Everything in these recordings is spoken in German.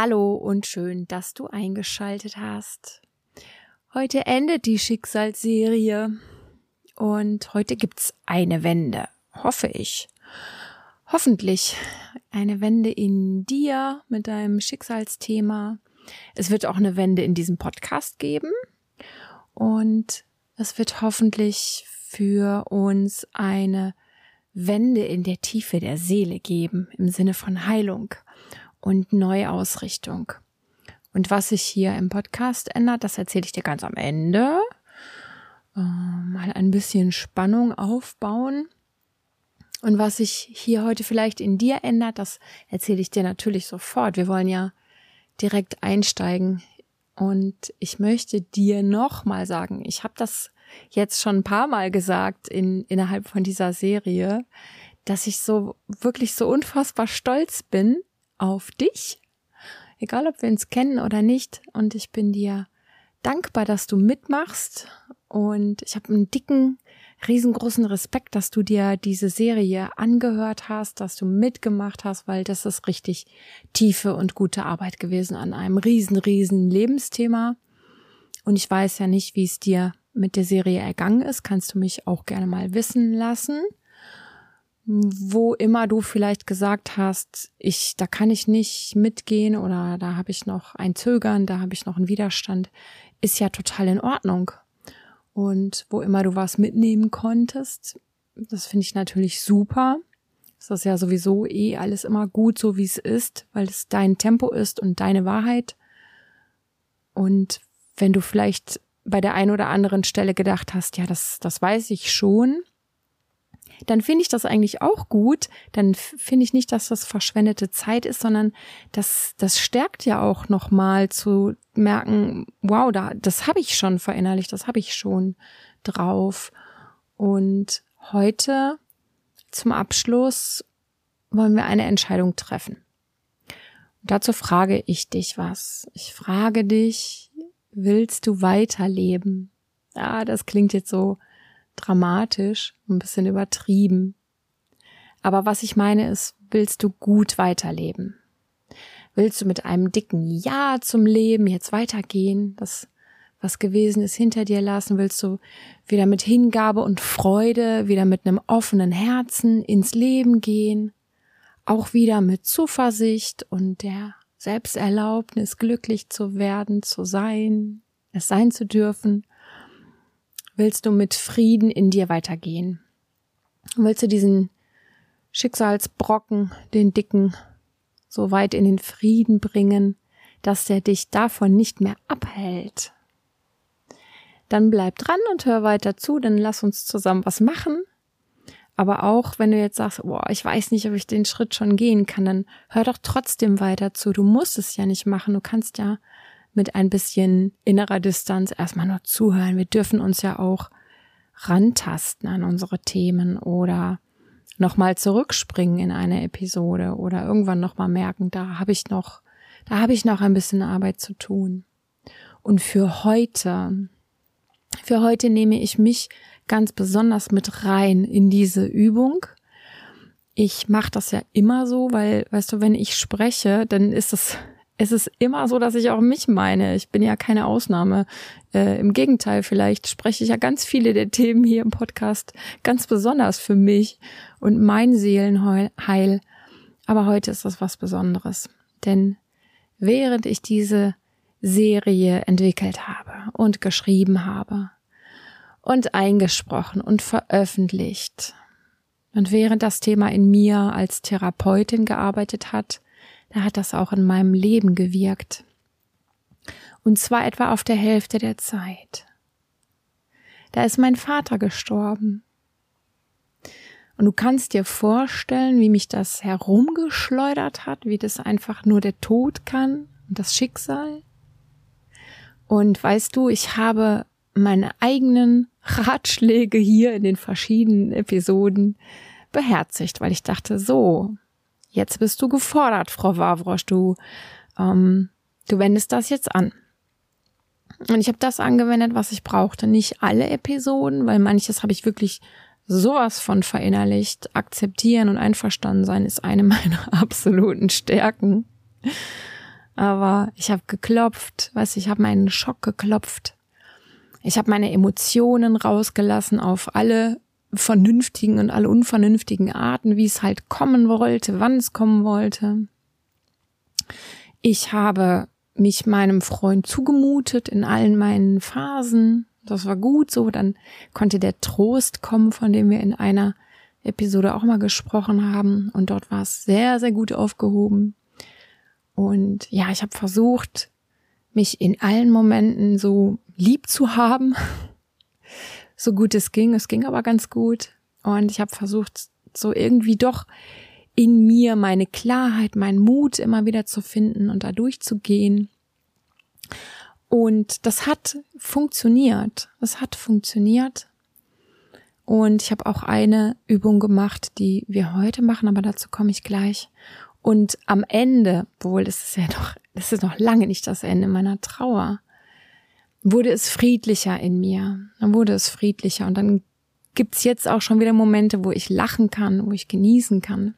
Hallo und schön, dass du eingeschaltet hast. Heute endet die Schicksalsserie und heute gibt's eine Wende, hoffe ich. Hoffentlich eine Wende in dir mit deinem Schicksalsthema. Es wird auch eine Wende in diesem Podcast geben und es wird hoffentlich für uns eine Wende in der Tiefe der Seele geben, im Sinne von Heilung und Neuausrichtung. Und was sich hier im Podcast ändert, das erzähle ich dir ganz am Ende. Äh, mal ein bisschen Spannung aufbauen. Und was sich hier heute vielleicht in dir ändert, das erzähle ich dir natürlich sofort. Wir wollen ja direkt einsteigen. Und ich möchte dir nochmal sagen, ich habe das jetzt schon ein paar Mal gesagt in, innerhalb von dieser Serie, dass ich so wirklich so unfassbar stolz bin auf dich, egal ob wir uns kennen oder nicht. Und ich bin dir dankbar, dass du mitmachst. Und ich habe einen dicken, riesengroßen Respekt, dass du dir diese Serie angehört hast, dass du mitgemacht hast, weil das ist richtig tiefe und gute Arbeit gewesen an einem riesen, riesen Lebensthema. Und ich weiß ja nicht, wie es dir mit der Serie ergangen ist, kannst du mich auch gerne mal wissen lassen. Wo immer du vielleicht gesagt hast, ich, da kann ich nicht mitgehen oder da habe ich noch ein Zögern, da habe ich noch einen Widerstand, ist ja total in Ordnung. Und wo immer du was mitnehmen konntest, das finde ich natürlich super. Das ist ja sowieso eh alles immer gut, so wie es ist, weil es dein Tempo ist und deine Wahrheit. Und wenn du vielleicht bei der einen oder anderen Stelle gedacht hast, ja, das, das weiß ich schon, dann finde ich das eigentlich auch gut. Dann finde ich nicht, dass das verschwendete Zeit ist, sondern das, das stärkt ja auch nochmal zu merken, wow, da, das habe ich schon verinnerlicht, das habe ich schon drauf. Und heute zum Abschluss wollen wir eine Entscheidung treffen. Und dazu frage ich dich was. Ich frage dich, willst du weiterleben? Ja, das klingt jetzt so dramatisch, ein bisschen übertrieben. Aber was ich meine ist, willst du gut weiterleben? Willst du mit einem dicken Ja zum Leben jetzt weitergehen? Das, was gewesen ist, hinter dir lassen? Willst du wieder mit Hingabe und Freude, wieder mit einem offenen Herzen ins Leben gehen? Auch wieder mit Zuversicht und der Selbsterlaubnis, glücklich zu werden, zu sein, es sein zu dürfen? Willst du mit Frieden in dir weitergehen? Willst du diesen Schicksalsbrocken, den dicken, so weit in den Frieden bringen, dass der dich davon nicht mehr abhält? Dann bleib dran und hör weiter zu, dann lass uns zusammen was machen. Aber auch wenn du jetzt sagst, boah, ich weiß nicht, ob ich den Schritt schon gehen kann, dann hör doch trotzdem weiter zu. Du musst es ja nicht machen. Du kannst ja mit ein bisschen innerer Distanz erstmal nur zuhören. Wir dürfen uns ja auch rantasten an unsere Themen oder nochmal zurückspringen in eine Episode oder irgendwann nochmal merken, da habe ich noch, da habe ich noch ein bisschen Arbeit zu tun. Und für heute, für heute nehme ich mich ganz besonders mit rein in diese Übung. Ich mache das ja immer so, weil, weißt du, wenn ich spreche, dann ist es, es ist immer so, dass ich auch mich meine. Ich bin ja keine Ausnahme. Äh, Im Gegenteil, vielleicht spreche ich ja ganz viele der Themen hier im Podcast ganz besonders für mich und mein Seelenheil. Aber heute ist das was Besonderes. Denn während ich diese Serie entwickelt habe und geschrieben habe, und eingesprochen und veröffentlicht. Und während das Thema in mir als Therapeutin gearbeitet hat, da hat das auch in meinem Leben gewirkt. Und zwar etwa auf der Hälfte der Zeit. Da ist mein Vater gestorben. Und du kannst dir vorstellen, wie mich das herumgeschleudert hat, wie das einfach nur der Tod kann und das Schicksal. Und weißt du, ich habe meine eigenen Ratschläge hier in den verschiedenen Episoden beherzigt, weil ich dachte, so, jetzt bist du gefordert, Frau Wawrosch, du, ähm, du wendest das jetzt an. Und ich habe das angewendet, was ich brauchte. Nicht alle Episoden, weil manches habe ich wirklich sowas von verinnerlicht. Akzeptieren und einverstanden sein ist eine meiner absoluten Stärken. aber ich habe geklopft, weißt du, ich habe meinen Schock geklopft. Ich habe meine Emotionen rausgelassen auf alle vernünftigen und alle unvernünftigen Arten, wie es halt kommen wollte, wann es kommen wollte. Ich habe mich meinem Freund zugemutet in allen meinen Phasen. Das war gut so. Dann konnte der Trost kommen, von dem wir in einer Episode auch mal gesprochen haben. Und dort war es sehr, sehr gut aufgehoben. Und ja, ich habe versucht, mich in allen Momenten so lieb zu haben, so gut es ging. Es ging aber ganz gut. Und ich habe versucht, so irgendwie doch in mir meine Klarheit, meinen Mut immer wieder zu finden und da durchzugehen. Und das hat funktioniert. Das hat funktioniert. Und ich habe auch eine Übung gemacht, die wir heute machen, aber dazu komme ich gleich. Und am Ende, obwohl das ist ja noch, das ist noch lange nicht das Ende meiner Trauer, wurde es friedlicher in mir. Dann wurde es friedlicher. Und dann gibt's jetzt auch schon wieder Momente, wo ich lachen kann, wo ich genießen kann.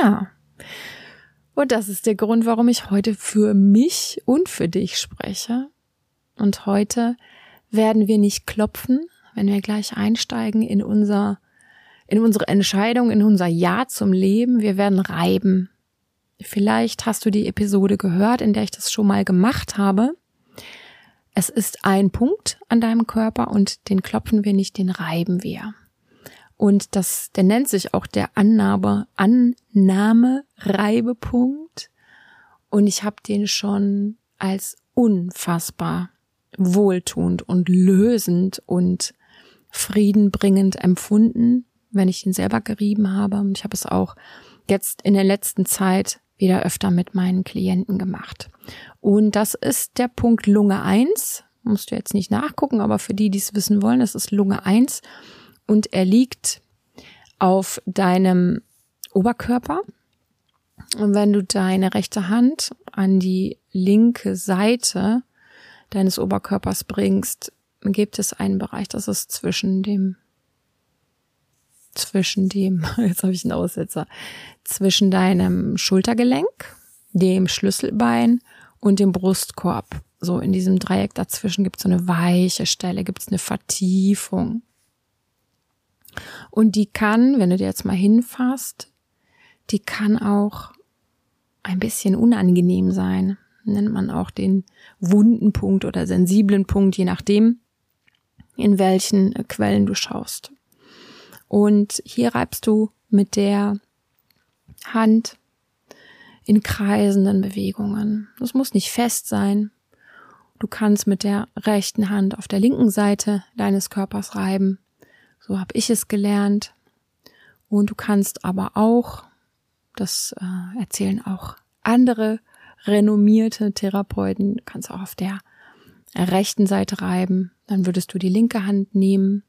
Ja. Und das ist der Grund, warum ich heute für mich und für dich spreche. Und heute werden wir nicht klopfen, wenn wir gleich einsteigen in unser in unsere Entscheidung, in unser Ja zum Leben. Wir werden reiben. Vielleicht hast du die Episode gehört, in der ich das schon mal gemacht habe. Es ist ein Punkt an deinem Körper und den klopfen wir nicht, den reiben wir. Und das, der nennt sich auch der Annahme, Annahme-Reibepunkt. Und ich habe den schon als unfassbar wohltuend und lösend und friedenbringend empfunden wenn ich ihn selber gerieben habe. Und ich habe es auch jetzt in der letzten Zeit wieder öfter mit meinen Klienten gemacht. Und das ist der Punkt Lunge 1. Musst du jetzt nicht nachgucken, aber für die, die es wissen wollen, das ist Lunge 1. Und er liegt auf deinem Oberkörper. Und wenn du deine rechte Hand an die linke Seite deines Oberkörpers bringst, gibt es einen Bereich, das ist zwischen dem zwischen dem, jetzt habe ich einen Aussetzer, zwischen deinem Schultergelenk, dem Schlüsselbein und dem Brustkorb. So in diesem Dreieck dazwischen gibt es so eine weiche Stelle, gibt es eine Vertiefung. Und die kann, wenn du dir jetzt mal hinfasst, die kann auch ein bisschen unangenehm sein. Nennt man auch den wunden Punkt oder sensiblen Punkt, je nachdem, in welchen Quellen du schaust. Und hier reibst du mit der Hand in kreisenden Bewegungen. Das muss nicht fest sein. Du kannst mit der rechten Hand auf der linken Seite deines Körpers reiben. So habe ich es gelernt. Und du kannst aber auch, das äh, erzählen auch andere renommierte Therapeuten, du kannst auch auf der rechten Seite reiben. Dann würdest du die linke Hand nehmen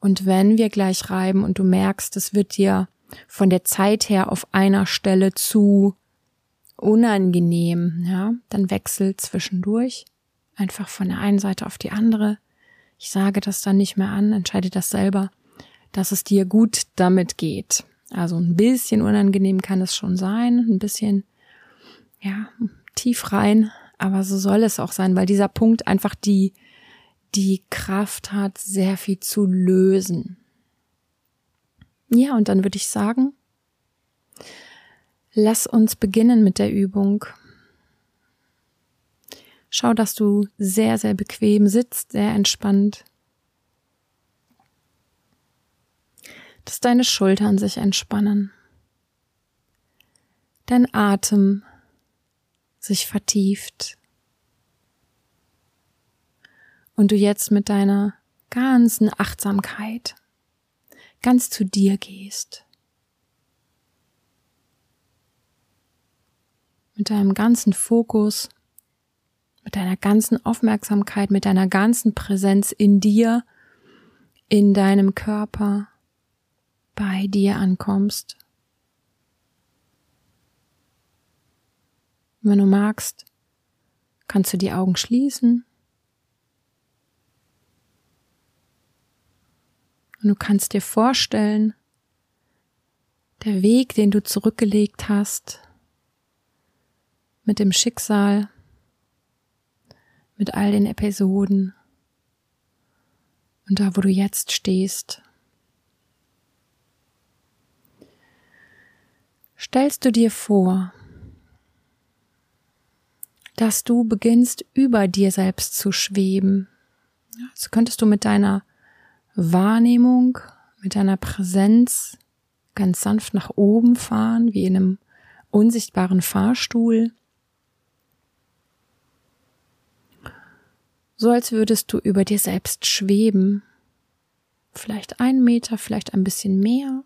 und wenn wir gleich reiben und du merkst, es wird dir von der Zeit her auf einer Stelle zu unangenehm, ja, dann wechsel zwischendurch einfach von der einen Seite auf die andere. Ich sage das dann nicht mehr an, entscheide das selber, dass es dir gut damit geht. Also ein bisschen unangenehm kann es schon sein, ein bisschen, ja, tief rein, aber so soll es auch sein, weil dieser Punkt einfach die, die Kraft hat, sehr viel zu lösen. Ja, und dann würde ich sagen, lass uns beginnen mit der Übung. Schau, dass du sehr, sehr bequem sitzt, sehr entspannt. Dass deine Schultern sich entspannen. Dein Atem sich vertieft und du jetzt mit deiner ganzen Achtsamkeit ganz zu dir gehst. Mit deinem ganzen Fokus, mit deiner ganzen Aufmerksamkeit, mit deiner ganzen Präsenz in dir, in deinem Körper, bei dir ankommst. Wenn du magst, kannst du die Augen schließen Und du kannst dir vorstellen, der Weg, den du zurückgelegt hast, mit dem Schicksal, mit all den Episoden und da, wo du jetzt stehst. Stellst du dir vor, dass du beginnst über dir selbst zu schweben. Also könntest du mit deiner Wahrnehmung, mit deiner Präsenz ganz sanft nach oben fahren, wie in einem unsichtbaren Fahrstuhl. So als würdest du über dir selbst schweben. Vielleicht einen Meter, vielleicht ein bisschen mehr.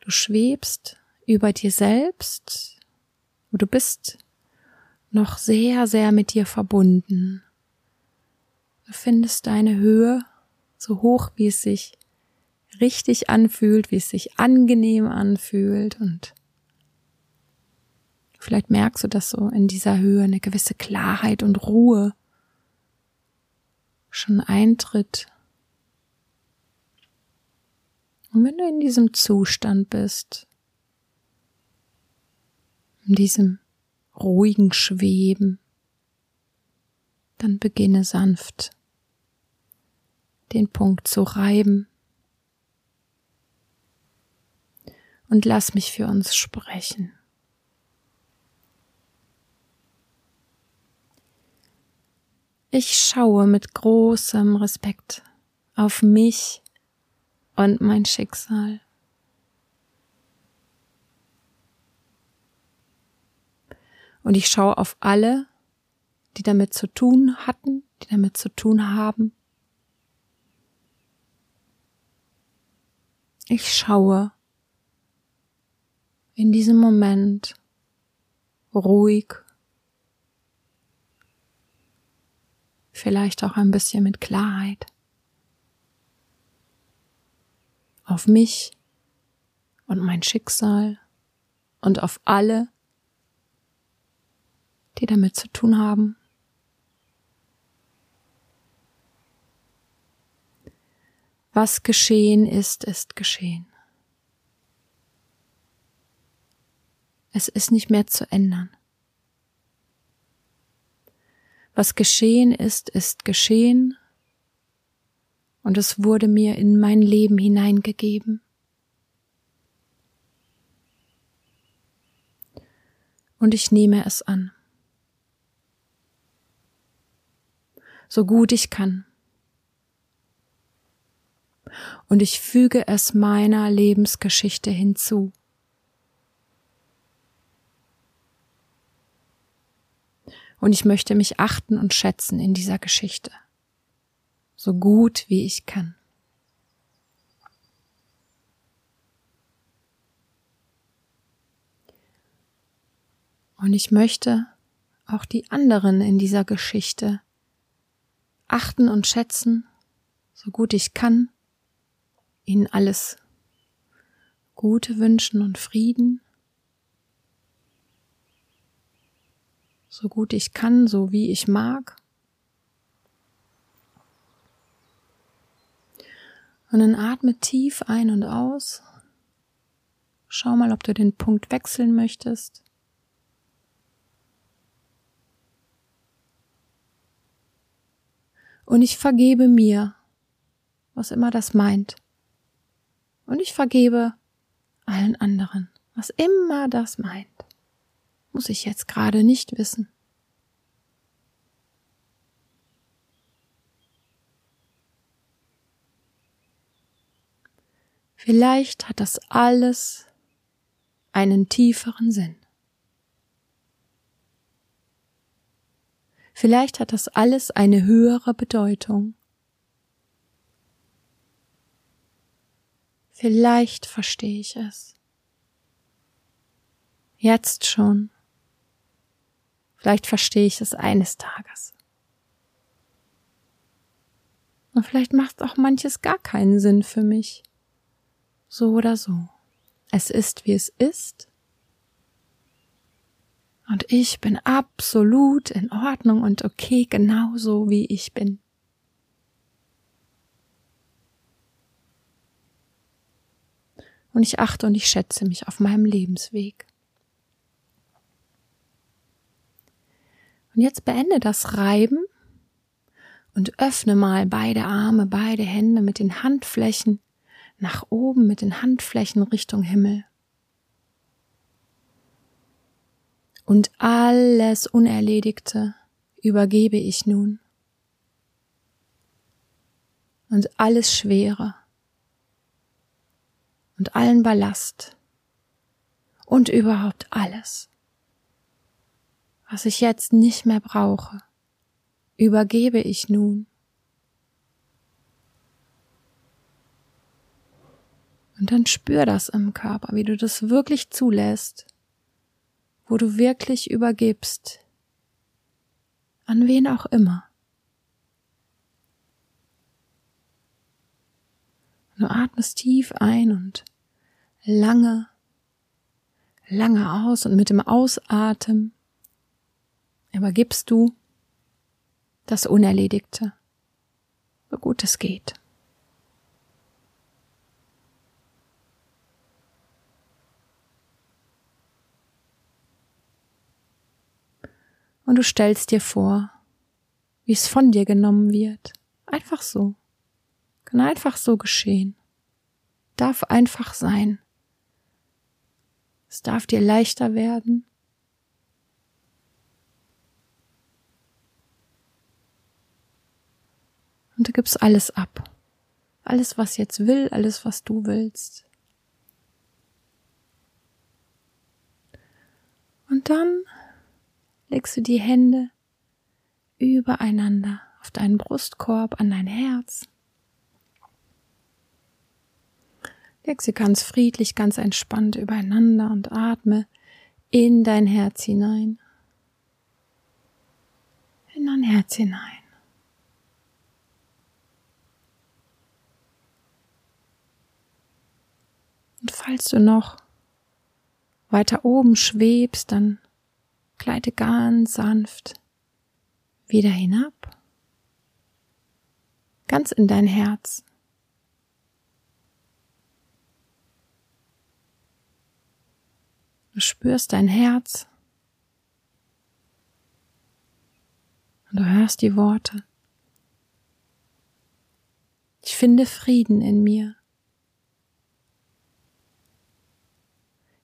Du schwebst über dir selbst, du bist noch sehr, sehr mit dir verbunden. Du findest deine Höhe so hoch, wie es sich richtig anfühlt, wie es sich angenehm anfühlt und vielleicht merkst du, dass so in dieser Höhe eine gewisse Klarheit und Ruhe schon eintritt. Und wenn du in diesem Zustand bist, in diesem ruhigen Schweben, dann beginne sanft den Punkt zu reiben und lass mich für uns sprechen. Ich schaue mit großem Respekt auf mich und mein Schicksal. Und ich schaue auf alle, die damit zu tun hatten, die damit zu tun haben. Ich schaue in diesem Moment ruhig, vielleicht auch ein bisschen mit Klarheit auf mich und mein Schicksal und auf alle, die damit zu tun haben. Was geschehen ist, ist geschehen. Es ist nicht mehr zu ändern. Was geschehen ist, ist geschehen und es wurde mir in mein Leben hineingegeben. Und ich nehme es an. so gut ich kann. Und ich füge es meiner Lebensgeschichte hinzu. Und ich möchte mich achten und schätzen in dieser Geschichte, so gut wie ich kann. Und ich möchte auch die anderen in dieser Geschichte achten und schätzen, so gut ich kann, ihnen alles Gute wünschen und Frieden, so gut ich kann, so wie ich mag. Und dann atme tief ein und aus. Schau mal, ob du den Punkt wechseln möchtest. Und ich vergebe mir, was immer das meint. Und ich vergebe allen anderen, was immer das meint. Muss ich jetzt gerade nicht wissen. Vielleicht hat das alles einen tieferen Sinn. Vielleicht hat das alles eine höhere Bedeutung. Vielleicht verstehe ich es. Jetzt schon. Vielleicht verstehe ich es eines Tages. Und vielleicht macht auch manches gar keinen Sinn für mich. So oder so. Es ist, wie es ist. Und ich bin absolut in Ordnung und okay, genauso wie ich bin. Und ich achte und ich schätze mich auf meinem Lebensweg. Und jetzt beende das Reiben und öffne mal beide Arme, beide Hände mit den Handflächen nach oben, mit den Handflächen Richtung Himmel. Und alles Unerledigte übergebe ich nun. Und alles Schwere und allen Ballast und überhaupt alles, was ich jetzt nicht mehr brauche, übergebe ich nun. Und dann spür das im Körper, wie du das wirklich zulässt, wo du wirklich übergibst, an wen auch immer. Du atmest tief ein und lange, lange aus und mit dem Ausatmen übergibst du das Unerledigte, so gut es geht. Und du stellst dir vor, wie es von dir genommen wird. Einfach so. Kann einfach so geschehen. Darf einfach sein. Es darf dir leichter werden. Und du gibst alles ab. Alles, was jetzt will, alles, was du willst. Und dann legst du die Hände übereinander auf deinen Brustkorb, an dein Herz. Leg sie ganz friedlich, ganz entspannt übereinander und atme in dein Herz hinein. In dein Herz hinein. Und falls du noch weiter oben schwebst, dann gleite ganz sanft wieder hinab, ganz in dein Herz. Du spürst dein Herz und du hörst die Worte. Ich finde Frieden in mir.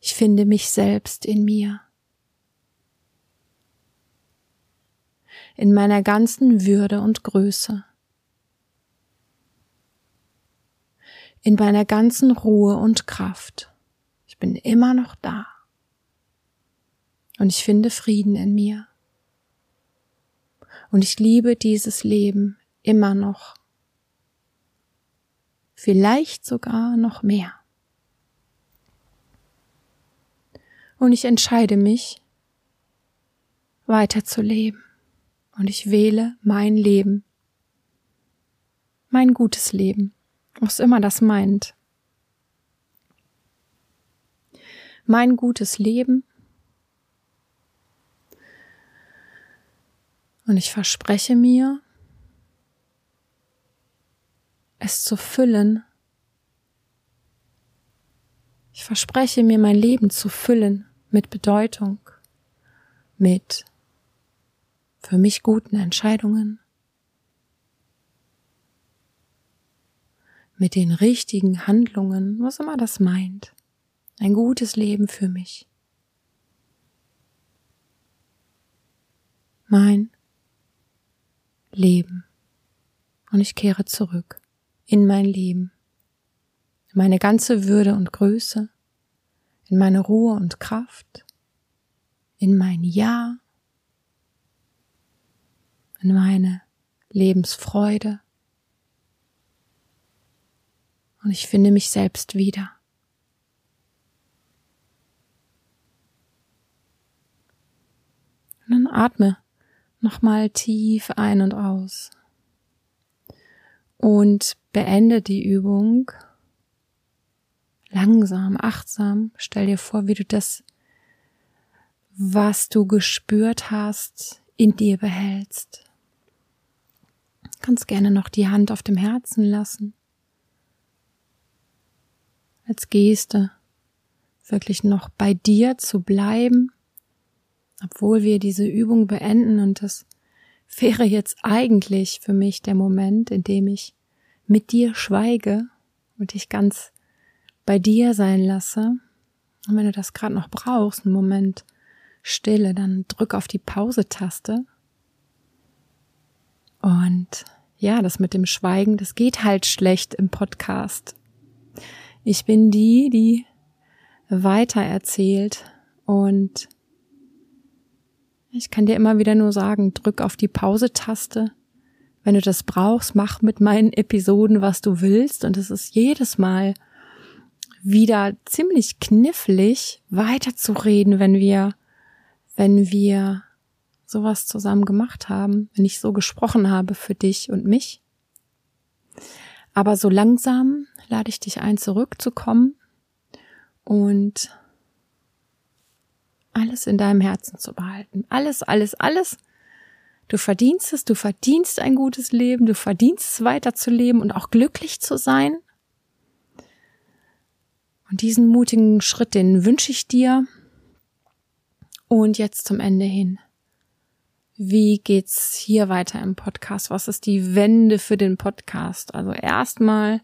Ich finde mich selbst in mir. In meiner ganzen Würde und Größe. In meiner ganzen Ruhe und Kraft. Ich bin immer noch da. Und ich finde Frieden in mir. Und ich liebe dieses Leben immer noch. Vielleicht sogar noch mehr. Und ich entscheide mich, weiterzuleben. Und ich wähle mein Leben. Mein gutes Leben. Was immer das meint. Mein gutes Leben. Und ich verspreche mir, es zu füllen. Ich verspreche mir, mein Leben zu füllen mit Bedeutung, mit für mich guten Entscheidungen, mit den richtigen Handlungen, was immer das meint. Ein gutes Leben für mich. Mein Leben. Und ich kehre zurück in mein Leben, in meine ganze Würde und Größe, in meine Ruhe und Kraft, in mein Ja, in meine Lebensfreude. Und ich finde mich selbst wieder. Und dann atme nochmal tief ein und aus. Und beende die Übung langsam, achtsam. Stell dir vor, wie du das, was du gespürt hast, in dir behältst. Kannst gerne noch die Hand auf dem Herzen lassen. Als Geste wirklich noch bei dir zu bleiben, obwohl wir diese Übung beenden und das wäre jetzt eigentlich für mich der Moment, in dem ich mit dir schweige und dich ganz bei dir sein lasse. Und wenn du das gerade noch brauchst, einen Moment Stille, dann drück auf die Pause-Taste. Und ja, das mit dem Schweigen, das geht halt schlecht im Podcast. Ich bin die, die weiter erzählt und ich kann dir immer wieder nur sagen, drück auf die Pause-Taste. Wenn du das brauchst, mach mit meinen Episoden, was du willst. Und es ist jedes Mal wieder ziemlich knifflig, weiterzureden, wenn wir, wenn wir sowas zusammen gemacht haben, wenn ich so gesprochen habe für dich und mich. Aber so langsam lade ich dich ein, zurückzukommen und alles in deinem Herzen zu behalten. Alles, alles, alles. Du verdienst es, du verdienst ein gutes Leben, du verdienst es weiterzuleben und auch glücklich zu sein. Und diesen mutigen Schritt, den wünsche ich dir. Und jetzt zum Ende hin. Wie geht's hier weiter im Podcast? Was ist die Wende für den Podcast? Also erstmal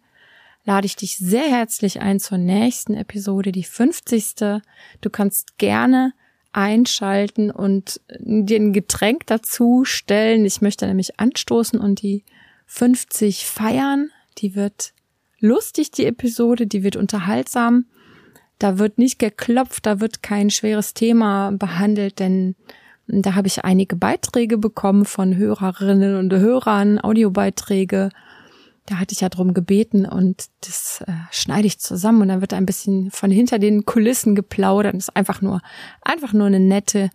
lade ich dich sehr herzlich ein zur nächsten Episode, die 50. Du kannst gerne einschalten und dir ein Getränk dazu stellen. Ich möchte nämlich anstoßen und die 50 feiern. Die wird lustig, die Episode, die wird unterhaltsam. Da wird nicht geklopft, da wird kein schweres Thema behandelt, denn da habe ich einige Beiträge bekommen von Hörerinnen und Hörern, Audiobeiträge da hatte ich ja drum gebeten und das äh, schneide ich zusammen und dann wird ein bisschen von hinter den Kulissen geplaudert. Das ist einfach nur, einfach nur eine nette,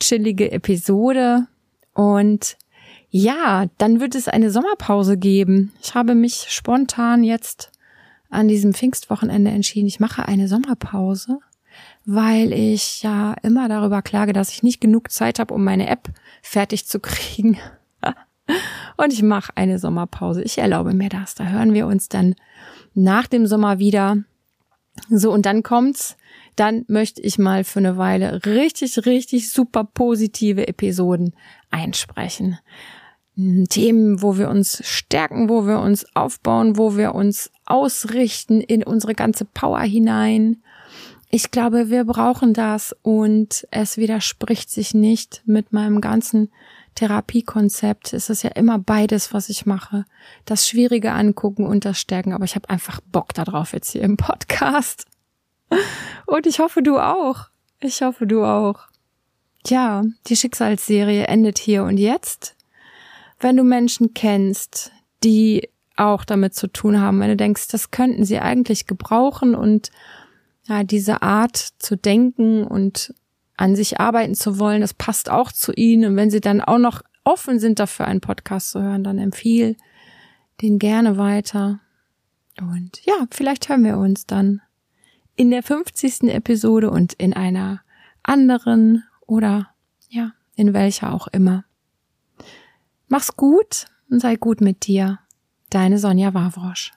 chillige Episode. Und ja, dann wird es eine Sommerpause geben. Ich habe mich spontan jetzt an diesem Pfingstwochenende entschieden, ich mache eine Sommerpause, weil ich ja immer darüber klage, dass ich nicht genug Zeit habe, um meine App fertig zu kriegen und ich mache eine Sommerpause. Ich erlaube mir das. Da hören wir uns dann nach dem Sommer wieder. So, und dann kommt's. Dann möchte ich mal für eine Weile richtig, richtig super positive Episoden einsprechen. Themen, wo wir uns stärken, wo wir uns aufbauen, wo wir uns ausrichten in unsere ganze Power hinein. Ich glaube, wir brauchen das und es widerspricht sich nicht mit meinem ganzen Therapiekonzept ist es ja immer beides, was ich mache. Das Schwierige angucken und das Stärken. Aber ich habe einfach Bock darauf jetzt hier im Podcast. Und ich hoffe, du auch. Ich hoffe, du auch. Tja, die Schicksalsserie endet hier und jetzt. Wenn du Menschen kennst, die auch damit zu tun haben, wenn du denkst, das könnten sie eigentlich gebrauchen und ja, diese Art zu denken und an sich arbeiten zu wollen. Das passt auch zu ihnen. Und wenn sie dann auch noch offen sind dafür, einen Podcast zu hören, dann empfiehl den gerne weiter. Und ja, vielleicht hören wir uns dann in der 50. Episode und in einer anderen oder ja, in welcher auch immer. Mach's gut und sei gut mit dir. Deine Sonja Wawrosch.